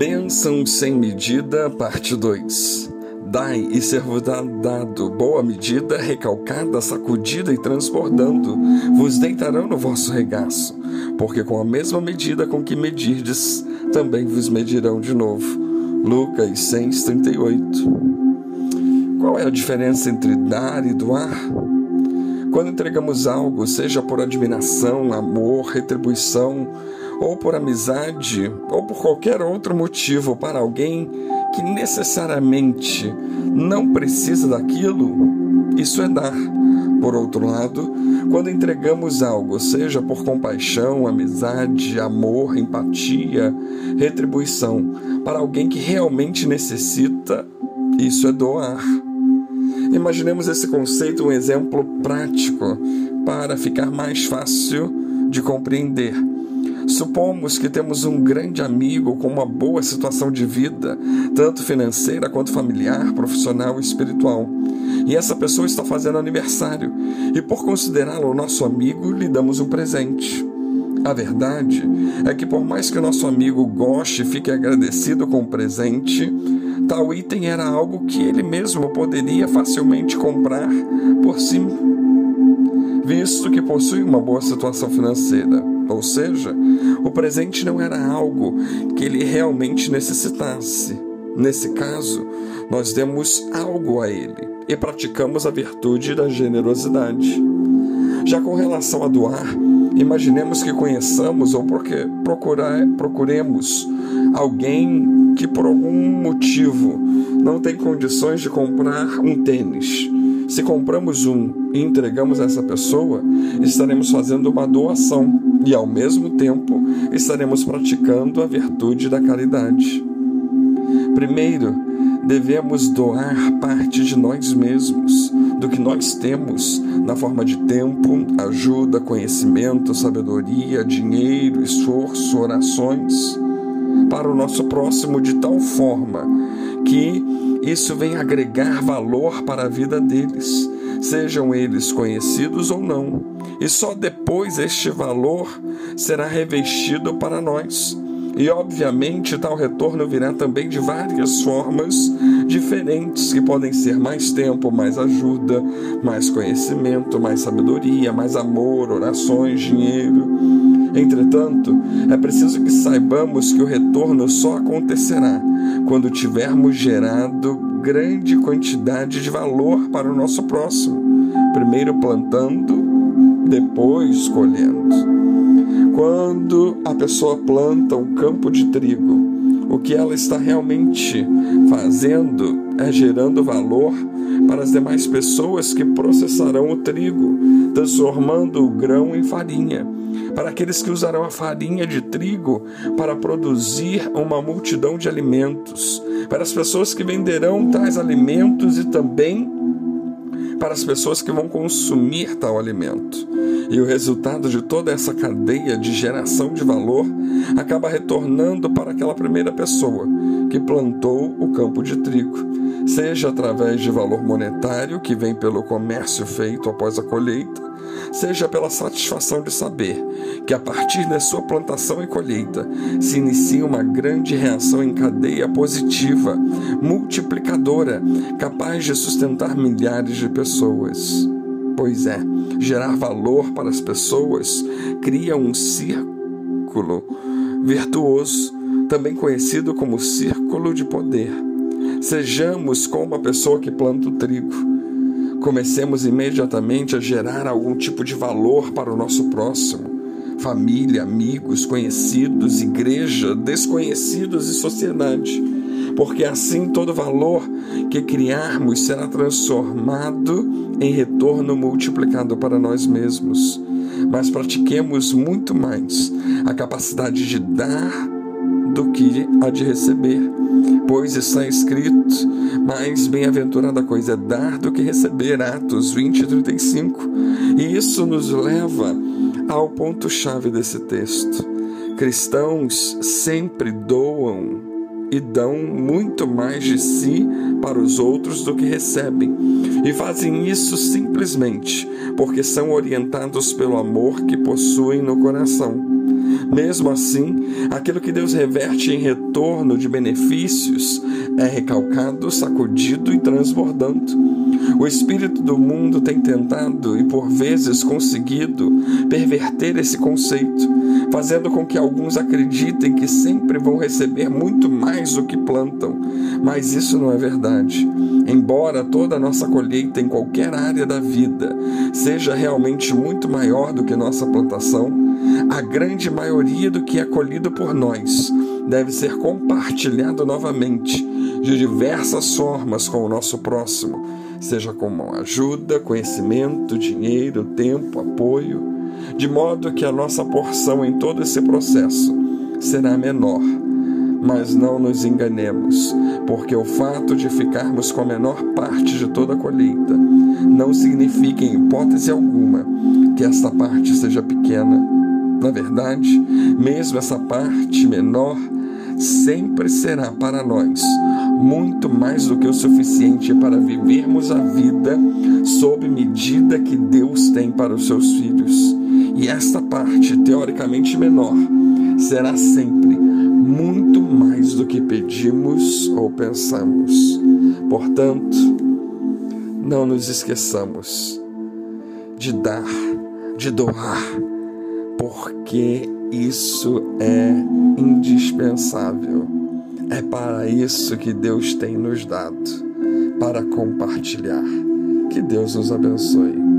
Bênção sem medida, parte 2. Dai e ser-vos dado boa medida, recalcada, sacudida e transbordando, vos deitarão no vosso regaço, porque com a mesma medida com que medirdes, também vos medirão de novo. Lucas 6:38. Qual é a diferença entre dar e doar? Quando entregamos algo, seja por admiração, amor, retribuição, ou por amizade, ou por qualquer outro motivo para alguém que necessariamente não precisa daquilo, isso é dar. Por outro lado, quando entregamos algo, seja por compaixão, amizade, amor, empatia, retribuição, para alguém que realmente necessita, isso é doar. Imaginemos esse conceito um exemplo prático para ficar mais fácil de compreender. Supomos que temos um grande amigo com uma boa situação de vida, tanto financeira quanto familiar, profissional e espiritual. E essa pessoa está fazendo aniversário, e por considerá-lo nosso amigo, lhe damos um presente. A verdade é que, por mais que o nosso amigo goste e fique agradecido com o presente, tal item era algo que ele mesmo poderia facilmente comprar por si, visto que possui uma boa situação financeira. Ou seja, o presente não era algo que ele realmente necessitasse. Nesse caso, nós demos algo a ele e praticamos a virtude da generosidade. Já com relação a doar, imaginemos que conheçamos ou porque procurar, procuremos alguém que por algum motivo não tem condições de comprar um tênis. Se compramos um e entregamos a essa pessoa, estaremos fazendo uma doação e, ao mesmo tempo, estaremos praticando a virtude da caridade. Primeiro, devemos doar parte de nós mesmos, do que nós temos, na forma de tempo, ajuda, conhecimento, sabedoria, dinheiro, esforço, orações, para o nosso próximo de tal forma que isso venha agregar valor para a vida deles, sejam eles conhecidos ou não. E só depois este valor será revestido para nós. E obviamente tal retorno virá também de várias formas diferentes, que podem ser mais tempo, mais ajuda, mais conhecimento, mais sabedoria, mais amor, orações, dinheiro. Entretanto, é preciso que saibamos que o retorno só acontecerá quando tivermos gerado grande quantidade de valor para o nosso próximo, primeiro plantando, depois colhendo. Quando a pessoa planta um campo de trigo, o que ela está realmente fazendo é gerando valor para as demais pessoas que processarão o trigo, transformando o grão em farinha. Para aqueles que usarão a farinha de trigo para produzir uma multidão de alimentos, para as pessoas que venderão tais alimentos e também para as pessoas que vão consumir tal alimento. E o resultado de toda essa cadeia de geração de valor acaba retornando para aquela primeira pessoa que plantou o campo de trigo, seja através de valor monetário que vem pelo comércio feito após a colheita, seja pela satisfação de saber que a partir da sua plantação e colheita se inicia uma grande reação em cadeia positiva, multiplicadora, capaz de sustentar milhares de pessoas. Pois é, gerar valor para as pessoas cria um círculo virtuoso, também conhecido como círculo de poder. Sejamos como a pessoa que planta o trigo comecemos imediatamente a gerar algum tipo de valor para o nosso próximo. Família, amigos, conhecidos, igreja, desconhecidos e sociedade. Porque assim todo valor que criarmos será transformado em retorno multiplicado para nós mesmos. Mas pratiquemos muito mais a capacidade de dar do que a de receber Pois está escrito: mais bem-aventurada coisa é dar do que receber. Atos 20 e 35. E isso nos leva ao ponto-chave desse texto. Cristãos sempre doam e dão muito mais de si para os outros do que recebem. E fazem isso simplesmente porque são orientados pelo amor que possuem no coração. Mesmo assim, aquilo que Deus reverte em retorno de benefícios é recalcado, sacudido e transbordando. O espírito do mundo tem tentado e por vezes conseguido perverter esse conceito, fazendo com que alguns acreditem que sempre vão receber muito mais do que plantam. Mas isso não é verdade. Embora toda a nossa colheita em qualquer área da vida seja realmente muito maior do que nossa plantação, a grande maioria do que é colhido por nós deve ser compartilhado novamente de diversas formas com o nosso próximo, seja com ajuda, conhecimento, dinheiro, tempo, apoio, de modo que a nossa porção em todo esse processo será menor. Mas não nos enganemos, porque o fato de ficarmos com a menor parte de toda a colheita não significa, em hipótese alguma, que esta parte seja pequena. Na verdade, mesmo essa parte menor sempre será para nós muito mais do que o suficiente para vivermos a vida sob medida que Deus tem para os seus filhos. E esta parte, teoricamente menor, será sempre muito mais do que pedimos ou pensamos. Portanto, não nos esqueçamos de dar, de doar, porque isso é indispensável. É para isso que Deus tem nos dado para compartilhar. Que Deus nos abençoe.